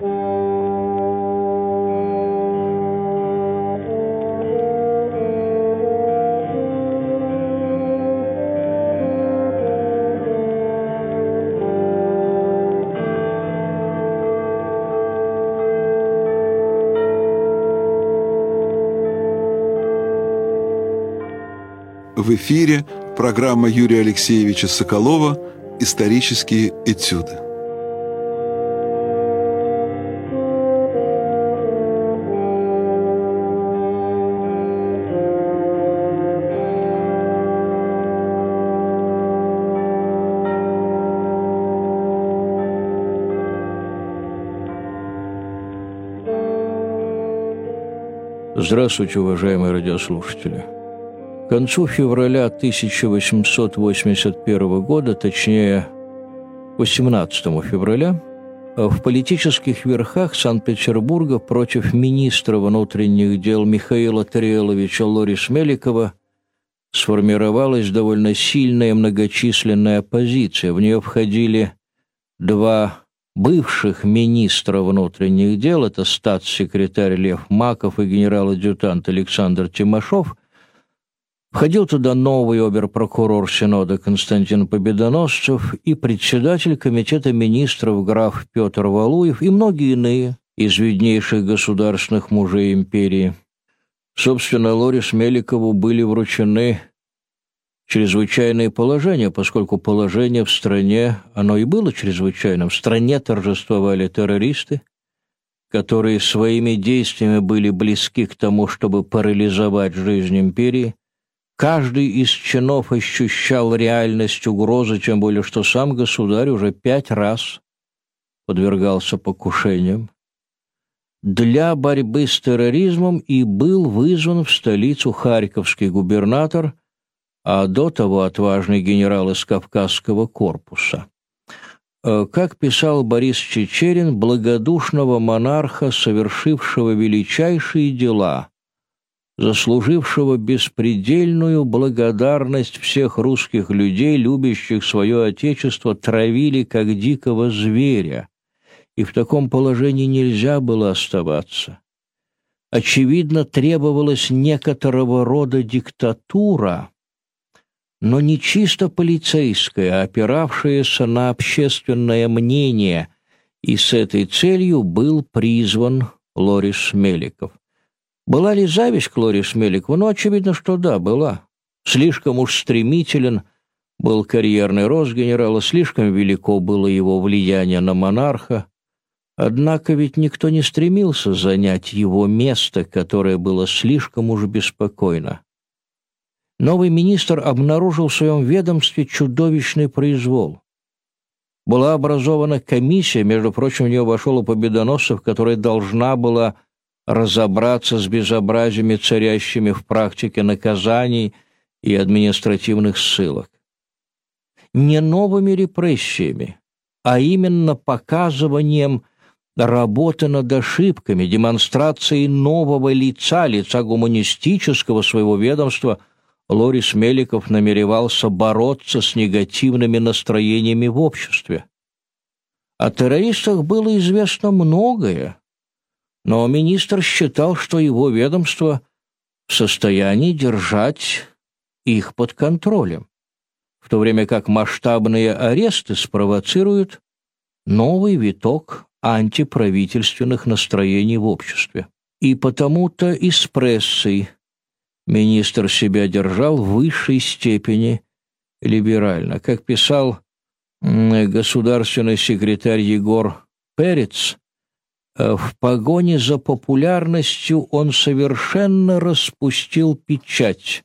В эфире программа Юрия Алексеевича Соколова «Исторические этюды». Здравствуйте, уважаемые радиослушатели. К концу февраля 1881 года, точнее 18 февраля, в политических верхах Санкт-Петербурга против министра внутренних дел Михаила Тареловича Лорис Меликова сформировалась довольно сильная многочисленная оппозиция. В нее входили два бывших министра внутренних дел, это статс-секретарь Лев Маков и генерал-адъютант Александр Тимошов, Входил туда новый оберпрокурор Синода Константин Победоносцев и председатель Комитета министров граф Петр Валуев и многие иные из виднейших государственных мужей империи. Собственно, Лорис Меликову были вручены чрезвычайные положения, поскольку положение в стране, оно и было чрезвычайным. В стране торжествовали террористы, которые своими действиями были близки к тому, чтобы парализовать жизнь империи, Каждый из чинов ощущал реальность угрозы, тем более что сам государь уже пять раз подвергался покушениям. Для борьбы с терроризмом и был вызван в столицу харьковский губернатор, а до того отважный генерал из Кавказского корпуса. Э, как писал Борис Чечерин, благодушного монарха, совершившего величайшие дела – заслужившего беспредельную благодарность всех русских людей, любящих свое отечество, травили как дикого зверя, и в таком положении нельзя было оставаться. Очевидно, требовалась некоторого рода диктатура, но не чисто полицейская, а опиравшаяся на общественное мнение, и с этой целью был призван Лорис Меликов. Была ли зависть к Лоре Смеликову? Ну, очевидно, что да, была. Слишком уж стремителен был карьерный рост генерала, слишком велико было его влияние на монарха. Однако ведь никто не стремился занять его место, которое было слишком уж беспокойно. Новый министр обнаружил в своем ведомстве чудовищный произвол. Была образована комиссия, между прочим, в нее вошел и Победоносцев, которая должна была разобраться с безобразиями, царящими в практике наказаний и административных ссылок. Не новыми репрессиями, а именно показыванием работы над ошибками, демонстрацией нового лица, лица гуманистического своего ведомства, Лорис Меликов намеревался бороться с негативными настроениями в обществе. О террористах было известно многое, но министр считал, что его ведомство в состоянии держать их под контролем, в то время как масштабные аресты спровоцируют новый виток антиправительственных настроений в обществе. И потому-то и с прессой министр себя держал в высшей степени либерально. Как писал государственный секретарь Егор Перец, Э, в погоне за популярностью он совершенно распустил печать,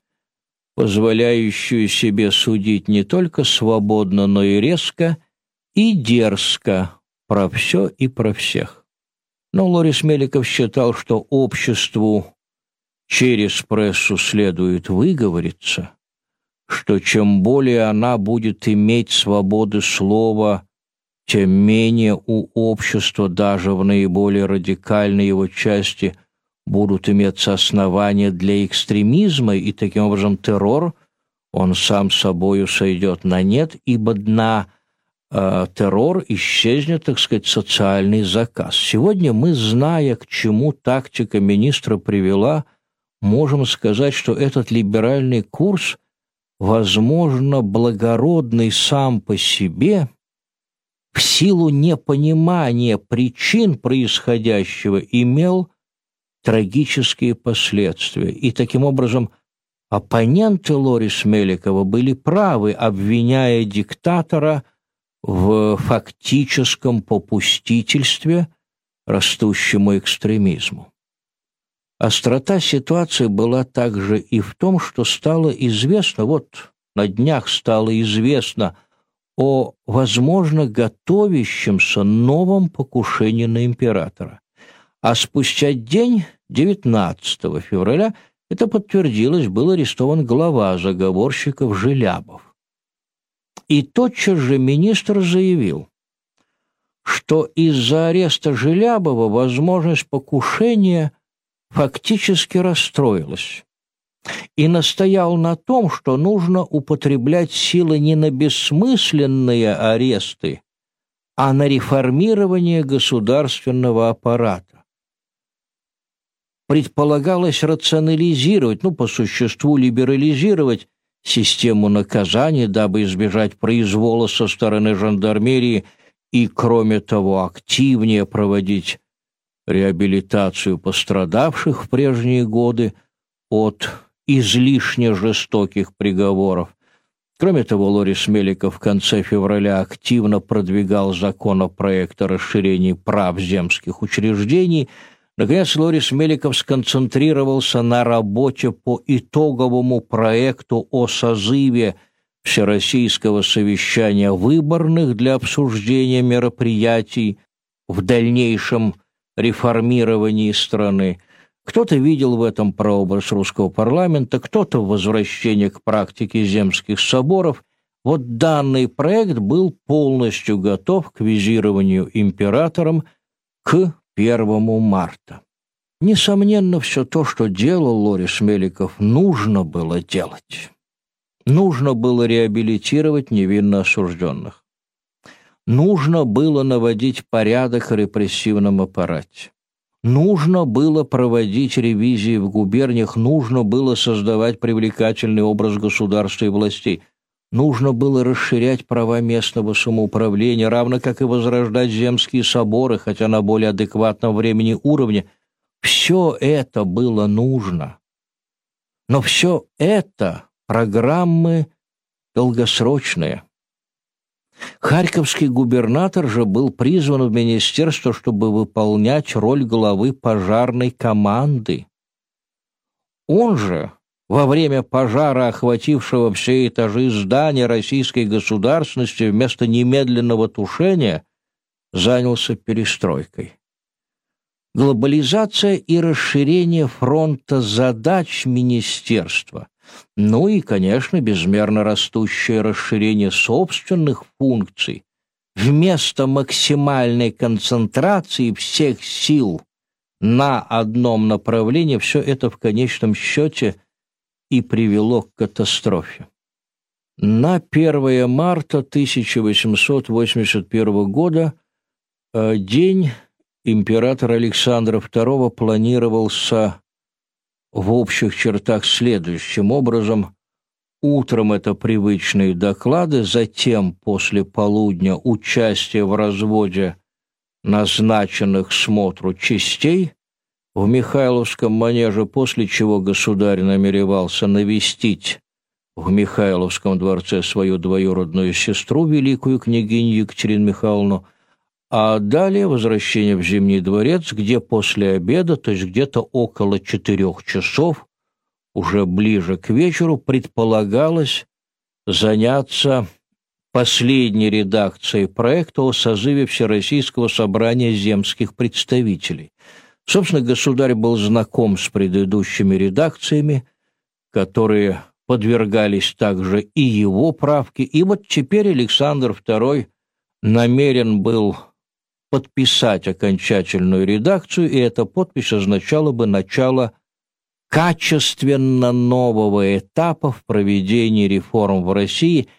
позволяющую себе судить не только свободно, но и резко и дерзко про все и про всех. Но Лорис Меликов считал, что обществу через прессу следует выговориться, что чем более она будет иметь свободы слова тем менее у общества даже в наиболее радикальной его части будут иметься основания для экстремизма, и таким образом террор, он сам собою сойдет на нет, ибо на э, террор, исчезнет, так сказать, социальный заказ. Сегодня мы, зная, к чему тактика министра привела, можем сказать, что этот либеральный курс, возможно, благородный сам по себе, в силу непонимания причин происходящего имел трагические последствия. И таким образом оппоненты Лорис Меликова были правы, обвиняя диктатора в фактическом попустительстве растущему экстремизму. Острота ситуации была также и в том, что стало известно, вот на днях стало известно о, возможно, готовящемся новом покушении на императора. А спустя день, 19 февраля, это подтвердилось, был арестован глава заговорщиков Желябов. И тотчас же министр заявил, что из-за ареста Желябова возможность покушения – фактически расстроилась и настоял на том, что нужно употреблять силы не на бессмысленные аресты, а на реформирование государственного аппарата. Предполагалось рационализировать, ну, по существу либерализировать систему наказаний, дабы избежать произвола со стороны жандармерии и, кроме того, активнее проводить реабилитацию пострадавших в прежние годы от излишне жестоких приговоров. Кроме того, Лорис Меликов в конце февраля активно продвигал законопроект о расширении прав земских учреждений. Наконец, Лорис Меликов сконцентрировался на работе по итоговому проекту о созыве Всероссийского совещания выборных для обсуждения мероприятий в дальнейшем реформировании страны. Кто-то видел в этом прообраз русского парламента, кто-то возвращение к практике земских соборов. Вот данный проект был полностью готов к визированию императором к 1 марта. Несомненно, все то, что делал Лорис Меликов, нужно было делать. Нужно было реабилитировать невинно осужденных нужно было наводить порядок в репрессивном аппарате. Нужно было проводить ревизии в губерниях, нужно было создавать привлекательный образ государства и властей. Нужно было расширять права местного самоуправления, равно как и возрождать земские соборы, хотя на более адекватном времени уровне. Все это было нужно. Но все это программы долгосрочные. Харьковский губернатор же был призван в министерство, чтобы выполнять роль главы пожарной команды. Он же во время пожара, охватившего все этажи здания российской государственности, вместо немедленного тушения занялся перестройкой. Глобализация и расширение фронта задач министерства ну и, конечно, безмерно растущее расширение собственных функций вместо максимальной концентрации всех сил на одном направлении, все это в конечном счете и привело к катастрофе. На 1 марта 1881 года э, день императора Александра II планировался в общих чертах следующим образом. Утром это привычные доклады, затем после полудня участие в разводе назначенных смотру частей в Михайловском манеже, после чего государь намеревался навестить в Михайловском дворце свою двоюродную сестру, великую княгиню Екатерину Михайловну, а далее возвращение в Зимний дворец, где после обеда, то есть где-то около четырех часов, уже ближе к вечеру, предполагалось заняться последней редакцией проекта о созыве Всероссийского собрания земских представителей. Собственно, государь был знаком с предыдущими редакциями, которые подвергались также и его правке, и вот теперь Александр II намерен был подписать окончательную редакцию, и эта подпись означала бы начало качественно нового этапа в проведении реформ в России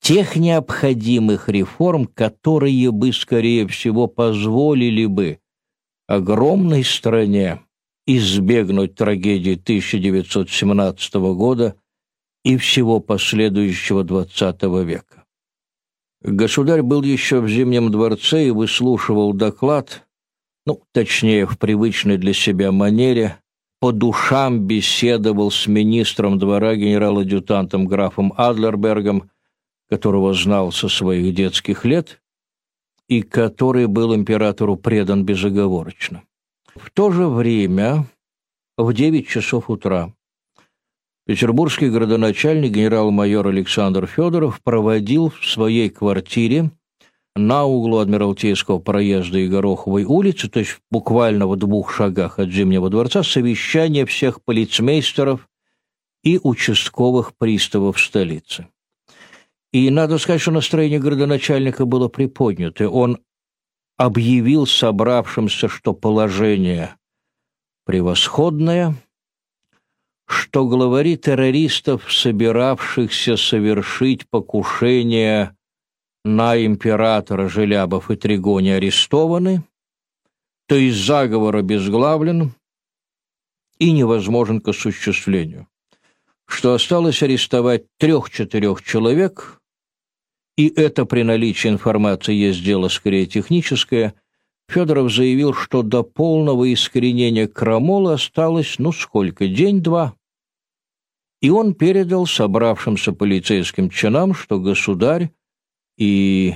тех необходимых реформ, которые бы, скорее всего, позволили бы огромной стране избегнуть трагедии 1917 года и всего последующего XX века. Государь был еще в Зимнем дворце и выслушивал доклад, ну, точнее, в привычной для себя манере, по душам беседовал с министром двора генерал-адъютантом графом Адлербергом, которого знал со своих детских лет и который был императору предан безоговорочно. В то же время, в 9 часов утра, петербургский градоначальник генерал-майор Александр Федоров проводил в своей квартире на углу Адмиралтейского проезда и Гороховой улицы, то есть буквально в двух шагах от Зимнего дворца, совещание всех полицмейстеров и участковых приставов столицы. И надо сказать, что настроение городоначальника было приподнято. Он объявил собравшимся, что положение превосходное, что главари террористов, собиравшихся совершить покушение на императора Желябов и Тригони, арестованы, то есть заговор обезглавлен и невозможен к осуществлению, что осталось арестовать трех-четырех человек – и это при наличии информации есть дело скорее техническое, Федоров заявил, что до полного искоренения крамола осталось, ну сколько, день-два. И он передал собравшимся полицейским чинам, что государь и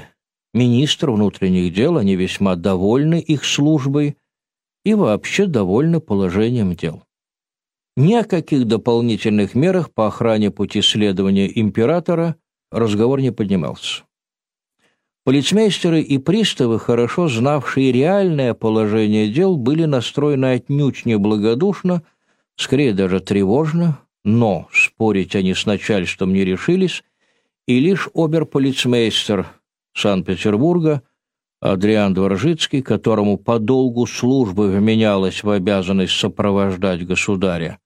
министр внутренних дел, они весьма довольны их службой и вообще довольны положением дел. Ни о каких дополнительных мерах по охране пути следования императора разговор не поднимался. Полицмейстеры и приставы, хорошо знавшие реальное положение дел, были настроены отнюдь неблагодушно, скорее даже тревожно, но спорить они с начальством не решились, и лишь оберполицмейстер Санкт-Петербурга Адриан Дворжицкий, которому по долгу службы вменялось в обязанность сопровождать государя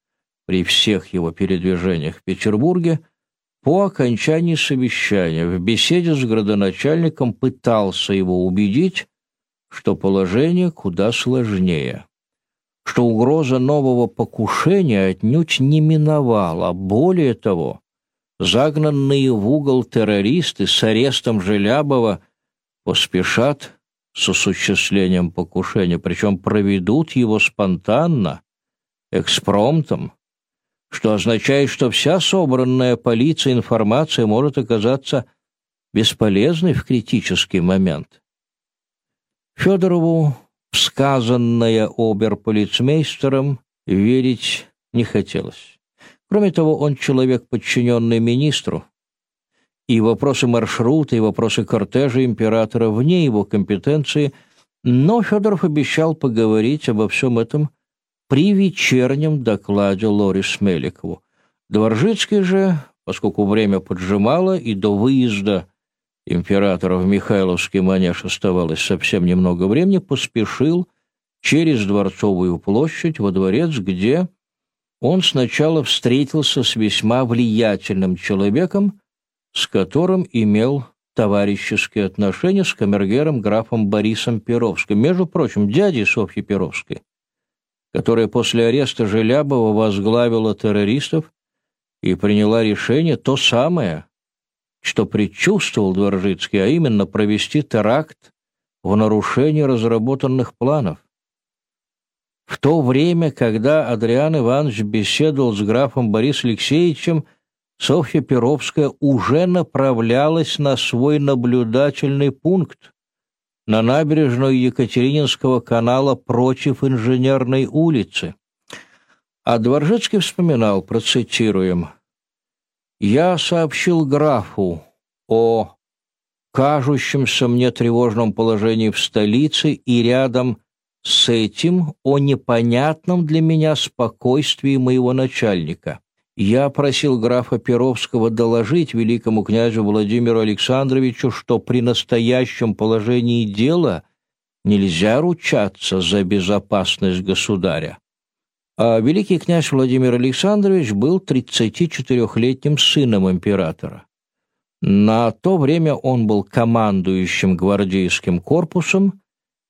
при всех его передвижениях в Петербурге, по окончании совещания в беседе с градоначальником пытался его убедить, что положение куда сложнее, что угроза нового покушения отнюдь не миновала, более того, загнанные в угол террористы с арестом Желябова поспешат с осуществлением покушения, причем проведут его спонтанно, экспромтом, что означает, что вся собранная полицией информация может оказаться бесполезной в критический момент. Федорову в сказанное оберполицмейстером верить не хотелось. Кроме того, он человек, подчиненный министру, и вопросы маршрута, и вопросы кортежа императора вне его компетенции, но Федоров обещал поговорить обо всем этом при вечернем докладе Лорис Меликову. Дворжицкий же, поскольку время поджимало и до выезда императора в Михайловский манеж оставалось совсем немного времени, поспешил через Дворцовую площадь во дворец, где он сначала встретился с весьма влиятельным человеком, с которым имел товарищеские отношения с камергером графом Борисом Перовским, между прочим, дядей Софьи Перовской которая после ареста Желябова возглавила террористов и приняла решение то самое, что предчувствовал Дворжицкий, а именно провести теракт в нарушении разработанных планов. В то время, когда Адриан Иванович беседовал с графом Борисом Алексеевичем, Софья Перовская уже направлялась на свой наблюдательный пункт, на набережную Екатерининского канала против Инженерной улицы. А Дворжецкий вспоминал, процитируем, «Я сообщил графу о кажущемся мне тревожном положении в столице и рядом с этим о непонятном для меня спокойствии моего начальника. Я просил графа Перовского доложить великому князю Владимиру Александровичу, что при настоящем положении дела нельзя ручаться за безопасность государя. А великий князь Владимир Александрович был 34-летним сыном императора. На то время он был командующим гвардейским корпусом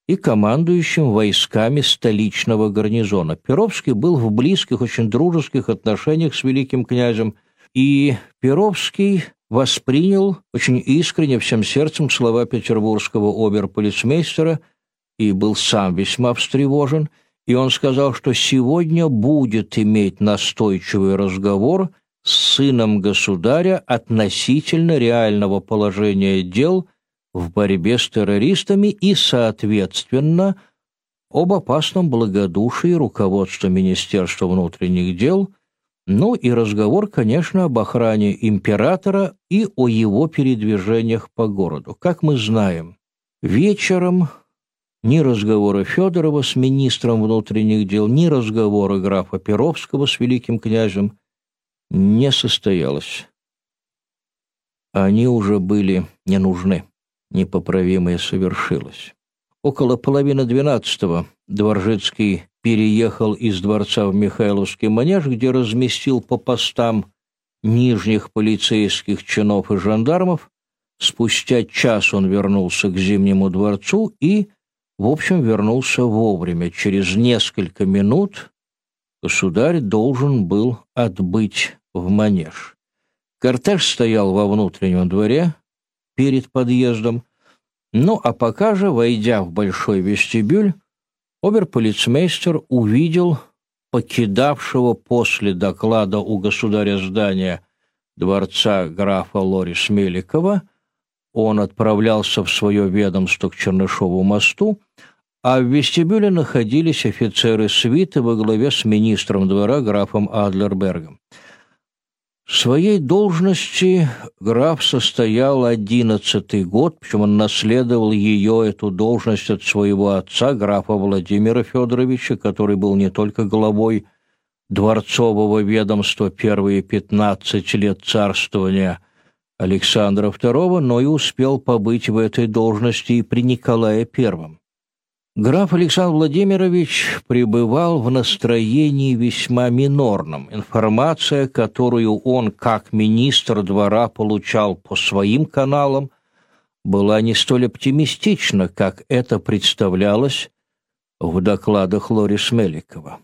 и командующим войсками столичного гарнизона. Перовский был в близких, очень дружеских отношениях с великим князем, и Перовский воспринял очень искренне всем сердцем слова петербургского оберполицмейстера и был сам весьма встревожен, и он сказал, что сегодня будет иметь настойчивый разговор с сыном государя относительно реального положения дел в борьбе с террористами и, соответственно, об опасном благодушии руководства Министерства внутренних дел – ну и разговор, конечно, об охране императора и о его передвижениях по городу. Как мы знаем, вечером ни разговора Федорова с министром внутренних дел, ни разговора графа Перовского с великим князем не состоялось. Они уже были не нужны, непоправимое совершилось. Около половины двенадцатого Дворжицкий переехал из дворца в Михайловский манеж, где разместил по постам нижних полицейских чинов и жандармов. Спустя час он вернулся к Зимнему дворцу и, в общем, вернулся вовремя. Через несколько минут государь должен был отбыть в манеж. Кортеж стоял во внутреннем дворе перед подъездом, ну а пока же, войдя в большой вестибюль, Оберполицмейстер увидел покидавшего после доклада у государя здания дворца графа Лорис Меликова. Он отправлялся в свое ведомство к Чернышову мосту, а в вестибюле находились офицеры свиты во главе с министром двора графом Адлербергом. В своей должности граф состоял одиннадцатый год, причем он наследовал ее, эту должность от своего отца, графа Владимира Федоровича, который был не только главой дворцового ведомства первые пятнадцать лет царствования Александра II, но и успел побыть в этой должности и при Николае Первом. Граф Александр Владимирович пребывал в настроении весьма минорном. Информация, которую он, как министр двора, получал по своим каналам, была не столь оптимистична, как это представлялось в докладах Лорис Меликова.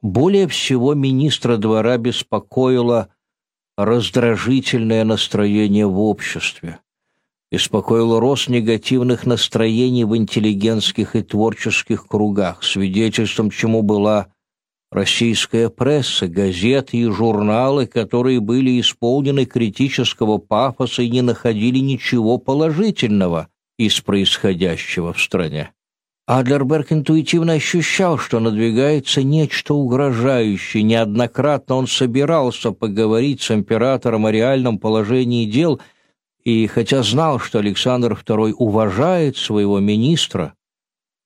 Более всего министра двора беспокоило раздражительное настроение в обществе беспокоил рост негативных настроений в интеллигентских и творческих кругах, свидетельством чему была российская пресса, газеты и журналы, которые были исполнены критического пафоса и не находили ничего положительного из происходящего в стране. Адлерберг интуитивно ощущал, что надвигается нечто угрожающее. Неоднократно он собирался поговорить с императором о реальном положении дел – и хотя знал, что Александр II уважает своего министра,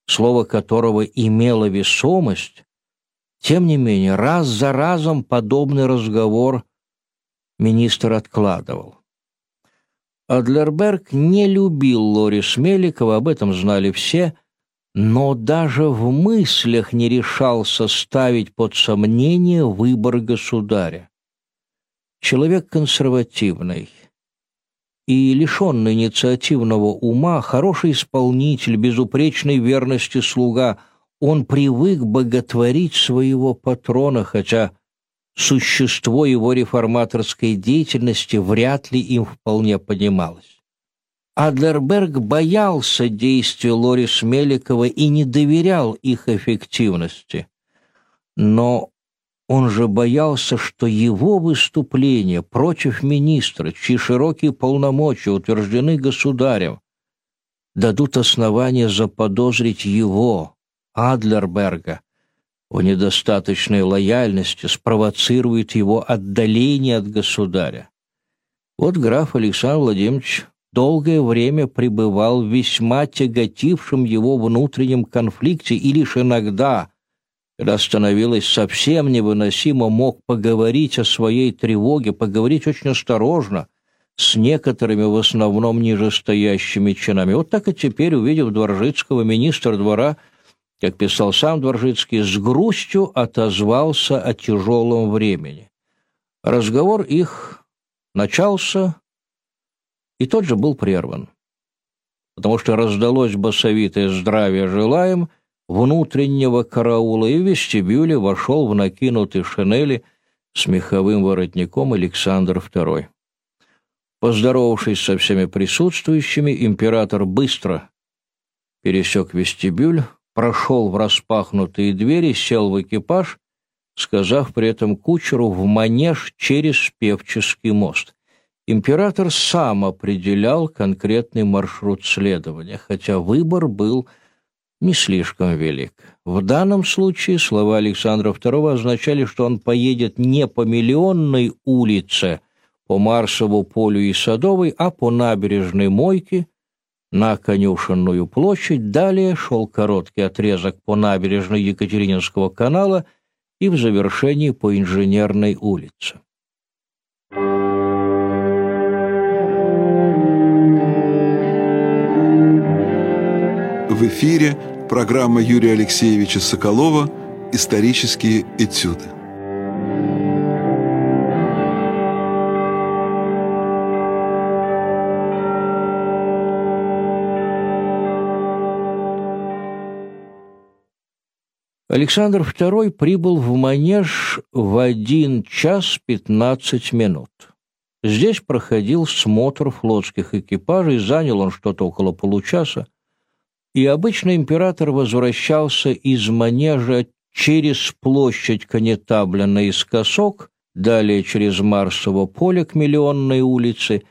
слово которого имело весомость, тем не менее раз за разом подобный разговор министр откладывал. Адлерберг не любил Лорис Меликова, об этом знали все, но даже в мыслях не решался ставить под сомнение выбор государя. Человек консервативный – и лишенный инициативного ума, хороший исполнитель, безупречной верности слуга, он привык боготворить своего патрона, хотя существо его реформаторской деятельности вряд ли им вполне понималось. Адлерберг боялся действий Лорис Меликова и не доверял их эффективности. Но он же боялся, что его выступление против министра, чьи широкие полномочия утверждены государем, дадут основания заподозрить его, Адлерберга, в недостаточной лояльности, спровоцирует его отдаление от государя. Вот граф Александр Владимирович долгое время пребывал в весьма тяготившем его внутреннем конфликте и лишь иногда – когда становилось совсем невыносимо, мог поговорить о своей тревоге, поговорить очень осторожно, с некоторыми в основном нижестоящими чинами. Вот так и теперь, увидев Дворжицкого, министр двора, как писал сам Дворжицкий, с грустью отозвался о тяжелом времени. Разговор их начался, и тот же был прерван. Потому что раздалось басовитое «здравия желаем», внутреннего караула, и в вестибюле вошел в накинутой шинели с меховым воротником Александр II. Поздоровавшись со всеми присутствующими, император быстро пересек вестибюль, прошел в распахнутые двери, сел в экипаж, сказав при этом кучеру в манеж через Певческий мост. Император сам определял конкретный маршрут следования, хотя выбор был не слишком велик. В данном случае слова Александра II означали, что он поедет не по Миллионной улице, по Марсову полю и Садовой, а по набережной Мойке на Конюшенную площадь. Далее шел короткий отрезок по набережной Екатерининского канала и в завершении по Инженерной улице. В эфире программа Юрия Алексеевича Соколова «Исторические этюды». Александр II прибыл в Манеж в один час пятнадцать минут. Здесь проходил смотр флотских экипажей, занял он что-то около получаса, и обычно император возвращался из Манежа через площадь Конетабля наискосок, далее через Марсово поле к Миллионной улице,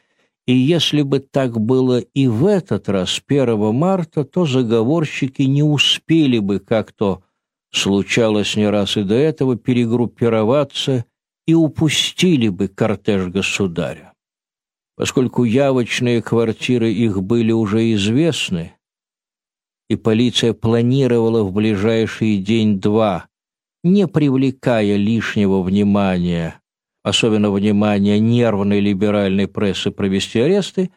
и если бы так было и в этот раз, 1 марта, то заговорщики не успели бы как-то случалось не раз и до этого, перегруппироваться и упустили бы кортеж государя. Поскольку явочные квартиры их были уже известны, и полиция планировала в ближайший день-два, не привлекая лишнего внимания, особенно внимания нервной либеральной прессы провести аресты,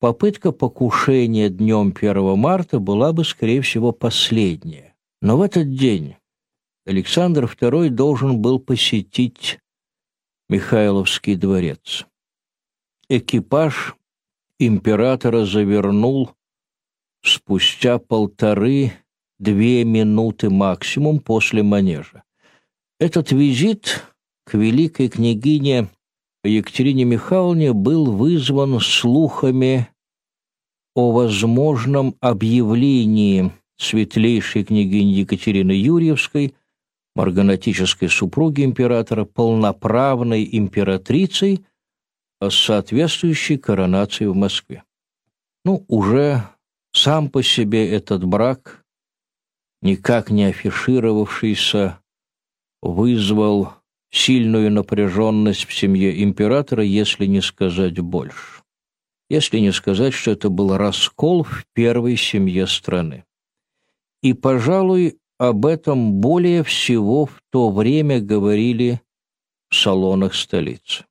попытка покушения днем 1 марта была бы, скорее всего, последняя. Но в этот день Александр II должен был посетить Михайловский дворец. Экипаж императора завернул спустя полторы-две минуты максимум после манежа. Этот визит к великой княгине Екатерине Михайловне был вызван слухами о возможном объявлении светлейшей княгини Екатерины Юрьевской, марганатической супруги императора, полноправной императрицей с соответствующей коронацией в Москве. Ну, уже сам по себе этот брак, никак не афишировавшийся, вызвал сильную напряженность в семье императора, если не сказать больше. Если не сказать, что это был раскол в первой семье страны. И, пожалуй, об этом более всего в то время говорили в салонах столицы.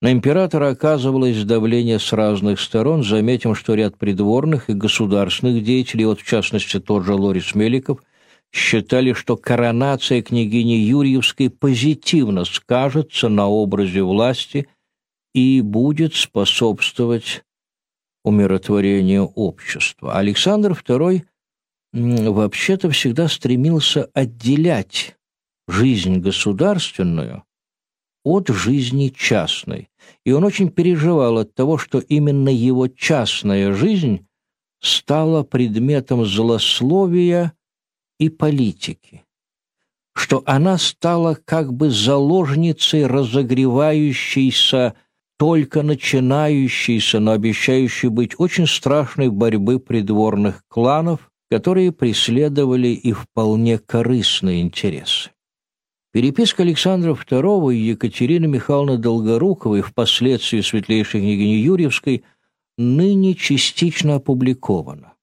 На императора оказывалось давление с разных сторон. Заметим, что ряд придворных и государственных деятелей, вот в частности тот же Лорис Меликов, считали, что коронация княгини Юрьевской позитивно скажется на образе власти и будет способствовать умиротворению общества. Александр II вообще-то всегда стремился отделять жизнь государственную от жизни частной. И он очень переживал от того, что именно его частная жизнь стала предметом злословия и политики, что она стала как бы заложницей разогревающейся, только начинающейся, но обещающей быть очень страшной борьбы придворных кланов которые преследовали и вполне корыстные интересы. Переписка Александра II и Екатерины Михайловны Долгоруковой, впоследствии светлейшей княгини Юрьевской, ныне частично опубликована.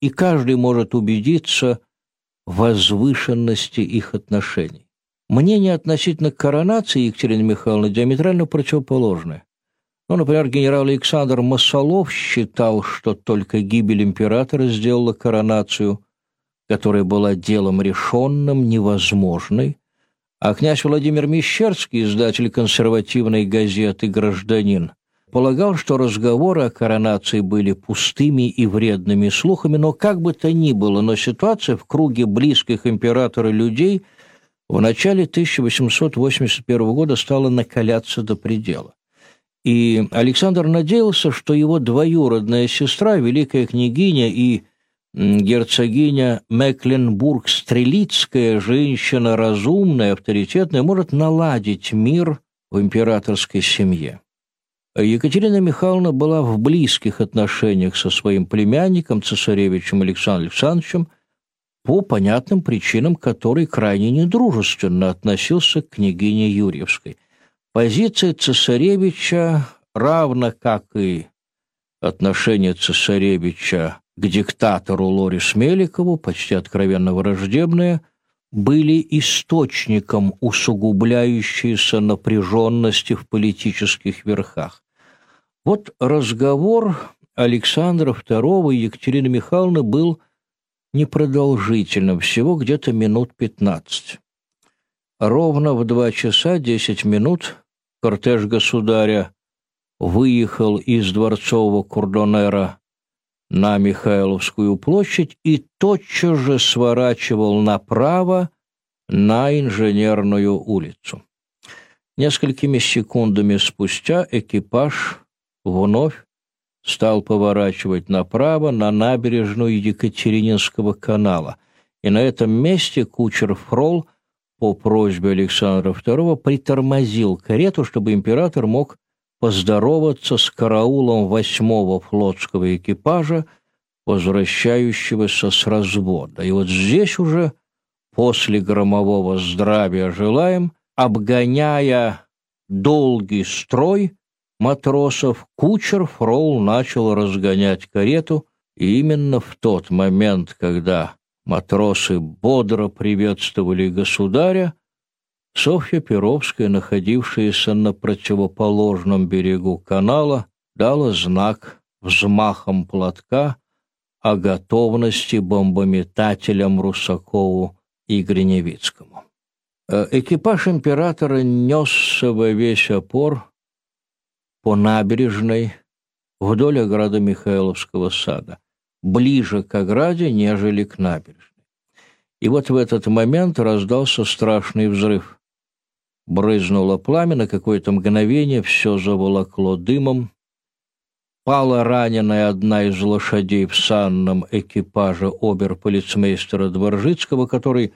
И каждый может убедиться в возвышенности их отношений. Мнение относительно коронации Екатерины Михайловны диаметрально противоположное. Ну, например, генерал Александр Масолов считал, что только гибель императора сделала коронацию, которая была делом решенным, невозможной, а князь Владимир Мещерский, издатель консервативной газеты «Гражданин», полагал, что разговоры о коронации были пустыми и вредными слухами, но как бы то ни было, но ситуация в круге близких императора людей в начале 1881 года стала накаляться до предела. И Александр надеялся, что его двоюродная сестра, великая княгиня и герцогиня Мекленбург-Стрелицкая, женщина разумная, авторитетная, может наладить мир в императорской семье. Екатерина Михайловна была в близких отношениях со своим племянником, цесаревичем Александром Александровичем, по понятным причинам, который крайне недружественно относился к княгине Юрьевской. Позиция цесаревича, равно как и отношение цесаревича к диктатору Лорис Меликову, почти откровенно враждебные, были источником усугубляющейся напряженности в политических верхах. Вот разговор Александра II и Екатерины Михайловны был непродолжительным, всего где-то минут пятнадцать. Ровно в два часа десять минут кортеж государя выехал из дворцового курдонера на Михайловскую площадь и тотчас же сворачивал направо на Инженерную улицу. Несколькими секундами спустя экипаж вновь стал поворачивать направо на набережную Екатерининского канала, и на этом месте кучер Фрол по просьбе Александра II притормозил карету, чтобы император мог поздороваться с караулом восьмого флотского экипажа, возвращающегося с развода. И вот здесь уже, после громового «здравия желаем», обгоняя долгий строй матросов, кучер Фрол начал разгонять карету, и именно в тот момент, когда Матросы бодро приветствовали государя. Софья Перовская, находившаяся на противоположном берегу канала, дала знак взмахом платка о готовности бомбометателям Русакову и Гриневицкому. Э, экипаж императора несся во весь опор по набережной вдоль ограды Михайловского сада ближе к ограде, нежели к набережной. И вот в этот момент раздался страшный взрыв. Брызнуло пламя, на какое-то мгновение все заволокло дымом. Пала раненая одна из лошадей в санном экипаже оберполицмейстера Дворжицкого, который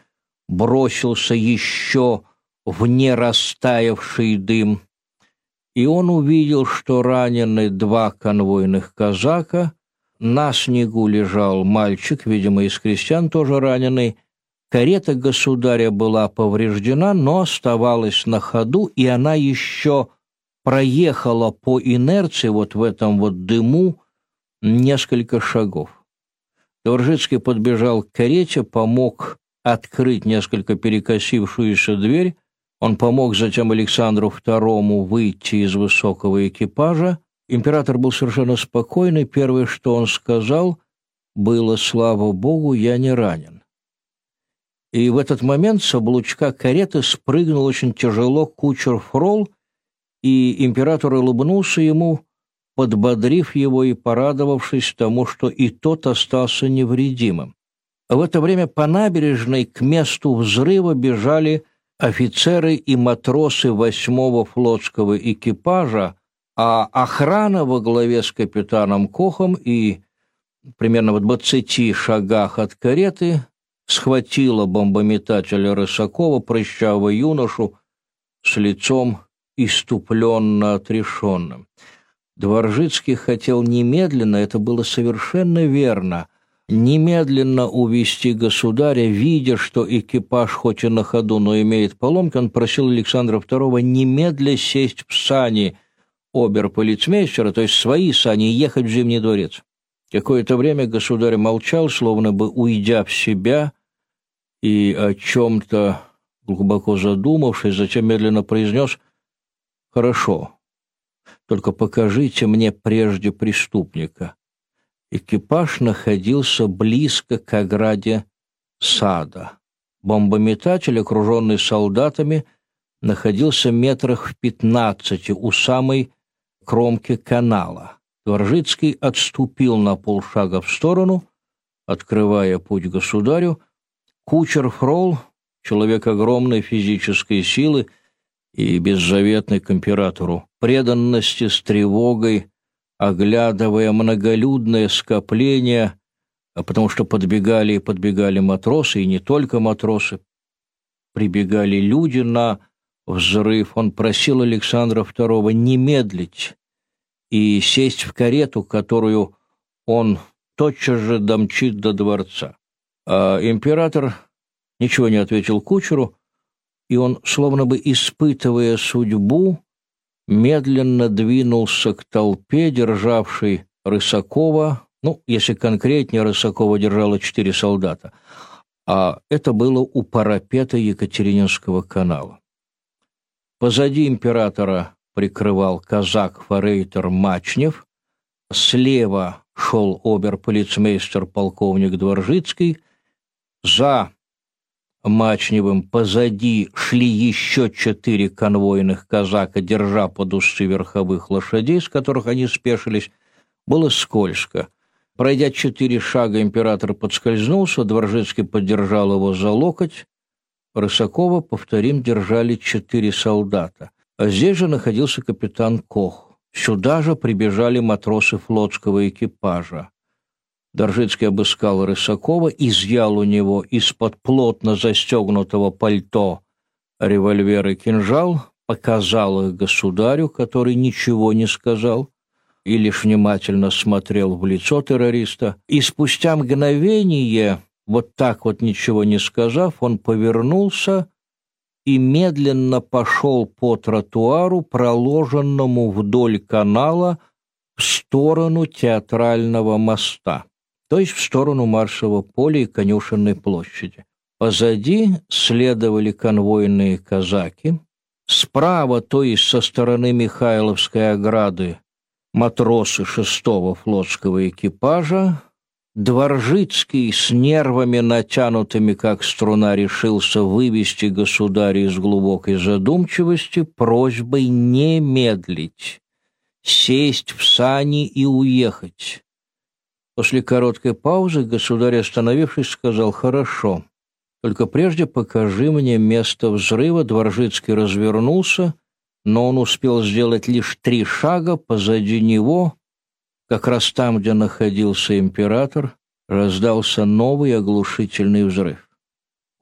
бросился еще в нерастаявший дым. И он увидел, что ранены два конвойных казака — на снегу лежал мальчик, видимо, из крестьян, тоже раненый. Карета государя была повреждена, но оставалась на ходу, и она еще проехала по инерции вот в этом вот дыму несколько шагов. Дворжицкий подбежал к карете, помог открыть несколько перекосившуюся дверь. Он помог затем Александру II выйти из высокого экипажа. Император был совершенно спокойный. Первое, что он сказал, было «Слава Богу, я не ранен». И в этот момент с облучка кареты спрыгнул очень тяжело кучер Фрол, и император улыбнулся ему, подбодрив его и порадовавшись тому, что и тот остался невредимым. В это время по набережной к месту взрыва бежали офицеры и матросы восьмого флотского экипажа, а охрана во главе с капитаном Кохом и примерно в 20 шагах от кареты схватила бомбометателя Рысакова, прыщавого юношу, с лицом иступленно отрешенным. Дворжицкий хотел немедленно, это было совершенно верно, немедленно увести государя, видя, что экипаж хоть и на ходу, но имеет поломки, он просил Александра II немедля сесть в сани – оберполицмейстера, то есть свои сани, ехать в Зимний дворец. Какое-то время государь молчал, словно бы уйдя в себя и о чем-то глубоко задумавшись, затем медленно произнес «Хорошо, только покажите мне прежде преступника». Экипаж находился близко к ограде сада. Бомбометатель, окруженный солдатами, находился метрах в пятнадцати у самой кромке канала. Дворжицкий отступил на полшага в сторону, открывая путь государю. Кучер Фрол, человек огромной физической силы и беззаветный к императору, преданности с тревогой, оглядывая многолюдное скопление, а потому что подбегали и подбегали матросы, и не только матросы, прибегали люди на взрыв. Он просил Александра II не медлить и сесть в карету, которую он тотчас же домчит до дворца. А император ничего не ответил кучеру, и он, словно бы испытывая судьбу, медленно двинулся к толпе, державшей Рысакова, ну, если конкретнее, Рысакова держала четыре солдата, а это было у парапета Екатерининского канала. Позади императора прикрывал казак-форейтер Мачнев, слева шел обер-полицмейстер полковник Дворжицкий, за Мачневым позади шли еще четыре конвойных казака, держа под усы верховых лошадей, с которых они спешились. Было скользко. Пройдя четыре шага, император подскользнулся, Дворжицкий поддержал его за локоть. Рысакова, повторим, держали четыре солдата. Здесь же находился капитан Кох. Сюда же прибежали матросы флотского экипажа. Доржицкий обыскал Рысакова, изъял у него из-под плотно застегнутого пальто револьвер и кинжал, показал их государю, который ничего не сказал и лишь внимательно смотрел в лицо террориста, и спустя мгновение, вот так вот ничего не сказав, он повернулся и медленно пошел по тротуару, проложенному вдоль канала в сторону театрального моста то есть в сторону Маршевого поля и Конюшенной площади. Позади следовали конвойные казаки. Справа, то есть со стороны Михайловской ограды, матросы шестого флотского экипажа. Дворжицкий с нервами натянутыми, как струна, решился вывести государя из глубокой задумчивости просьбой не медлить, сесть в сани и уехать. После короткой паузы государь, остановившись, сказал «Хорошо, только прежде покажи мне место взрыва». Дворжицкий развернулся, но он успел сделать лишь три шага позади него, как раз там, где находился император, раздался новый оглушительный взрыв.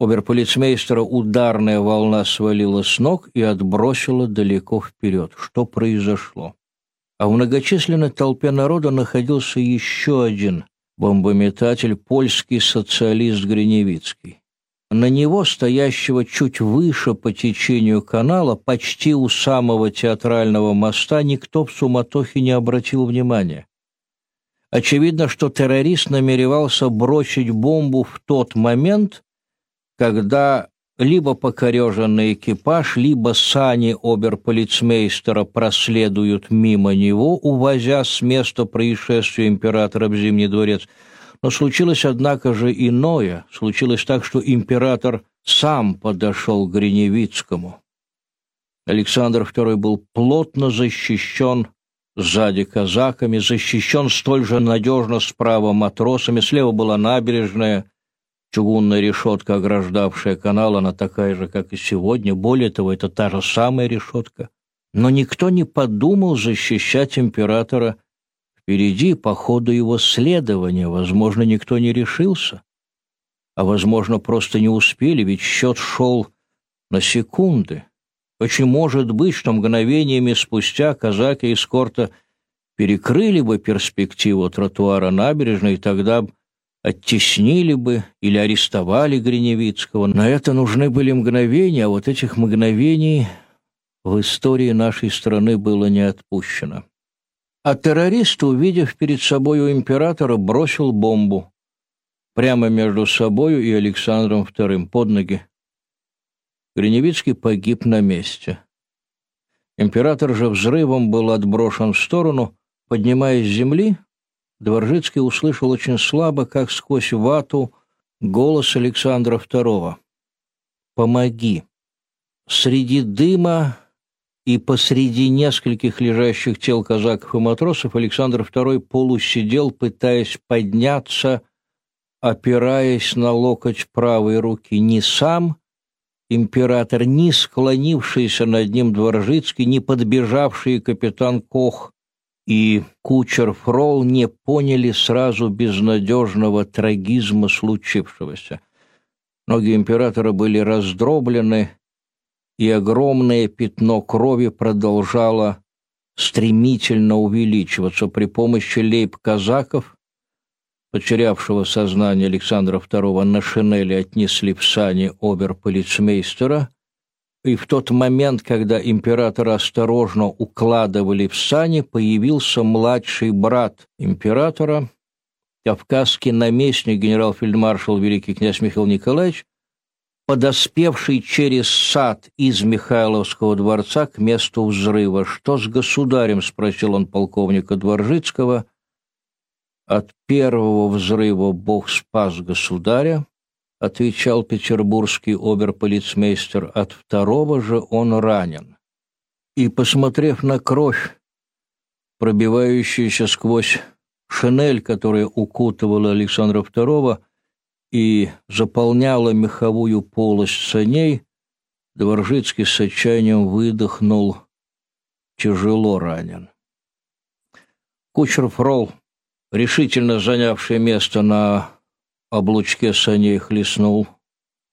Оберполицмейстера ударная волна свалила с ног и отбросила далеко вперед. Что произошло? а в многочисленной толпе народа находился еще один бомбометатель, польский социалист Гриневицкий. На него, стоящего чуть выше по течению канала, почти у самого театрального моста, никто в суматохе не обратил внимания. Очевидно, что террорист намеревался бросить бомбу в тот момент, когда либо покореженный экипаж, либо сани оберполицмейстера проследуют мимо него, увозя с места происшествия императора в Зимний дворец. Но случилось, однако же, иное. Случилось так, что император сам подошел к Гриневицкому. Александр II был плотно защищен сзади казаками, защищен столь же надежно справа матросами, слева была набережная, Чугунная решетка, ограждавшая канал, она такая же, как и сегодня. Более того, это та же самая решетка. Но никто не подумал защищать императора впереди по ходу его следования. Возможно, никто не решился. А, возможно, просто не успели, ведь счет шел на секунды. Очень может быть, что мгновениями спустя казаки эскорта перекрыли бы перспективу тротуара набережной, и тогда оттеснили бы или арестовали Гриневицкого. На это нужны были мгновения, а вот этих мгновений в истории нашей страны было не отпущено. А террорист, увидев перед собой у императора, бросил бомбу прямо между собою и Александром II под ноги. Гриневицкий погиб на месте. Император же взрывом был отброшен в сторону, поднимаясь с земли, Дворжицкий услышал очень слабо, как сквозь вату, голос Александра II. «Помоги!» Среди дыма и посреди нескольких лежащих тел казаков и матросов Александр II полусидел, пытаясь подняться, опираясь на локоть правой руки. Ни сам император, ни склонившийся над ним Дворжицкий, ни подбежавший капитан Кох и кучер Фрол не поняли сразу безнадежного трагизма случившегося. Ноги императора были раздроблены, и огромное пятно крови продолжало стремительно увеличиваться при помощи лейб-казаков, потерявшего сознание Александра II на шинели отнесли в сани оберполицмейстера, и в тот момент, когда императора осторожно укладывали в сани, появился младший брат императора, кавказский наместник генерал-фельдмаршал великий князь Михаил Николаевич, подоспевший через сад из Михайловского дворца к месту взрыва. «Что с государем?» — спросил он полковника Дворжицкого. «От первого взрыва Бог спас государя», — отвечал петербургский оберполицмейстер. «От второго же он ранен». И, посмотрев на кровь, пробивающуюся сквозь шинель, которая укутывала Александра II, и заполняла меховую полость саней, Дворжицкий с отчаянием выдохнул, тяжело ранен. Кучер Фрол, решительно занявший место на облучке саней, хлестнул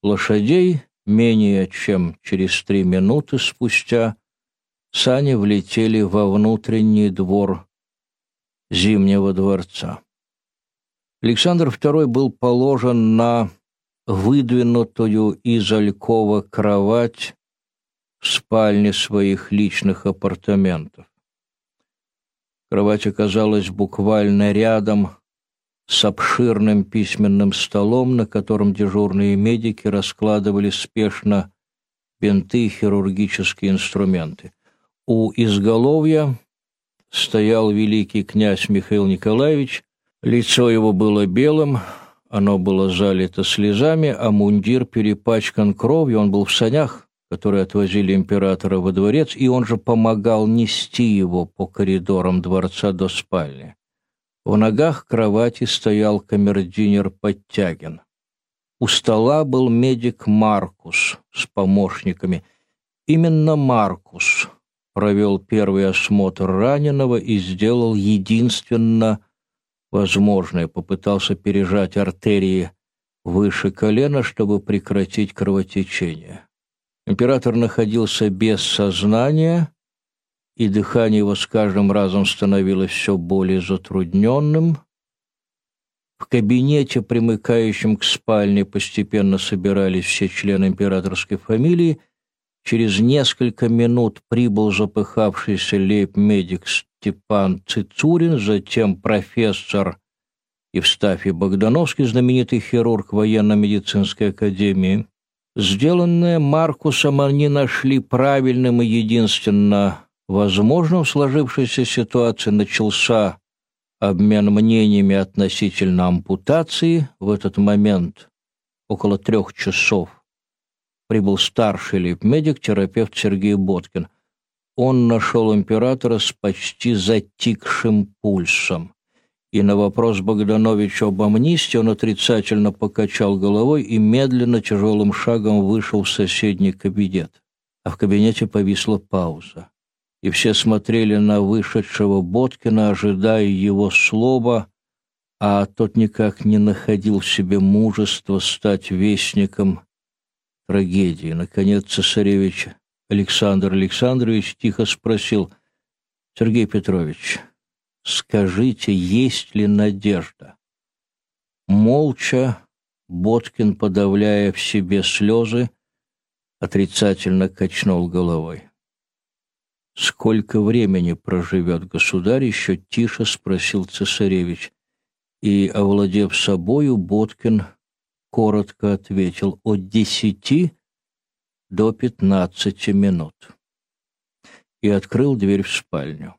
лошадей. Менее чем через три минуты спустя сани влетели во внутренний двор Зимнего дворца. Александр II был положен на выдвинутую из Алькова кровать в спальне своих личных апартаментов. Кровать оказалась буквально рядом с обширным письменным столом, на котором дежурные медики раскладывали спешно бинты и хирургические инструменты. У изголовья стоял великий князь Михаил Николаевич Лицо его было белым, оно было залито слезами, а мундир перепачкан кровью, он был в санях, которые отвозили императора во дворец, и он же помогал нести его по коридорам дворца до спальни. В ногах кровати стоял камердинер Подтягин. У стола был медик Маркус с помощниками. Именно Маркус провел первый осмотр раненого и сделал единственно возможное, попытался пережать артерии выше колена, чтобы прекратить кровотечение. Император находился без сознания, и дыхание его с каждым разом становилось все более затрудненным. В кабинете, примыкающем к спальне, постепенно собирались все члены императорской фамилии. Через несколько минут прибыл запыхавшийся лейб-медик Степан Цицурин, затем профессор Евстафий Богдановский, знаменитый хирург военно-медицинской академии. Сделанное Маркусом они нашли правильным и единственно возможным в сложившейся ситуации начался обмен мнениями относительно ампутации. В этот момент, около трех часов, прибыл старший лейб-медик, терапевт Сергей Боткин – он нашел императора с почти затикшим пульсом. И на вопрос Богдановича об амнистии он отрицательно покачал головой и медленно тяжелым шагом вышел в соседний кабинет. А в кабинете повисла пауза. И все смотрели на вышедшего Боткина, ожидая его слова, а тот никак не находил в себе мужества стать вестником трагедии. Наконец цесаревич Александр Александрович тихо спросил, «Сергей Петрович, скажите, есть ли надежда?» Молча Боткин, подавляя в себе слезы, отрицательно качнул головой. «Сколько времени проживет государь?» — еще тише спросил цесаревич. И, овладев собою, Боткин коротко ответил «От десяти до пятнадцати минут и открыл дверь в спальню.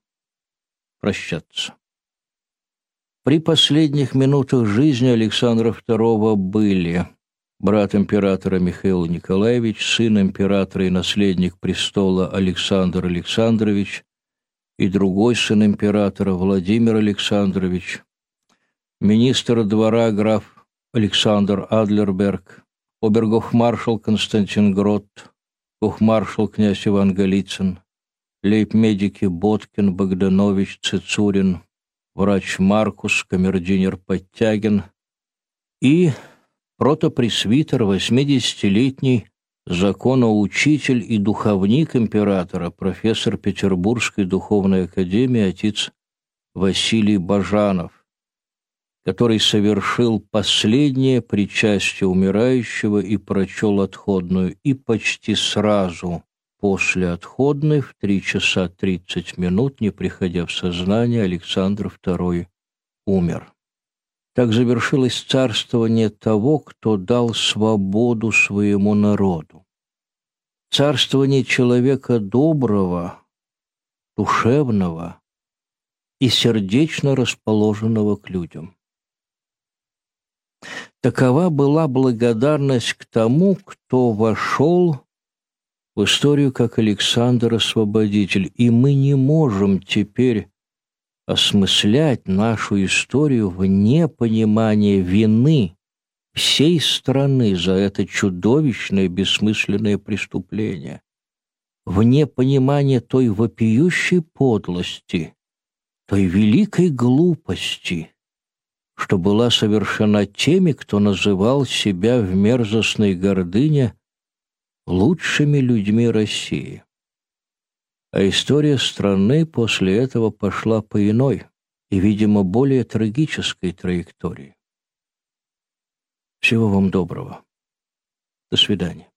Прощаться. При последних минутах жизни Александра II были брат императора Михаил Николаевич, сын императора и наследник престола Александр Александрович и другой сын императора Владимир Александрович, министр двора граф Александр Адлерберг, обергофмаршал Константин Грот, гофмаршал князь Иван Голицын, лейб-медики Боткин, Богданович, Цицурин, врач Маркус, камердинер Подтягин и протопресвитер, 80-летний законоучитель и духовник императора, профессор Петербургской духовной академии отец Василий Бажанов, который совершил последнее причастие умирающего и прочел отходную, и почти сразу после отходной в три часа тридцать минут, не приходя в сознание, Александр II умер. Так завершилось царствование того, кто дал свободу своему народу. Царствование человека доброго, душевного и сердечно расположенного к людям. Такова была благодарность к тому, кто вошел в историю как Александр Освободитель, и мы не можем теперь осмыслять нашу историю вне понимания вины всей страны за это чудовищное бессмысленное преступление, вне понимания той вопиющей подлости, той великой глупости, что была совершена теми, кто называл себя в мерзостной гордыне лучшими людьми России. А история страны после этого пошла по иной и, видимо, более трагической траектории. Всего вам доброго. До свидания.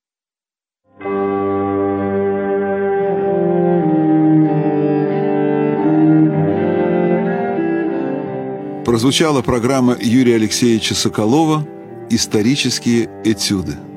Прозвучала программа Юрия Алексеевича Соколова «Исторические этюды».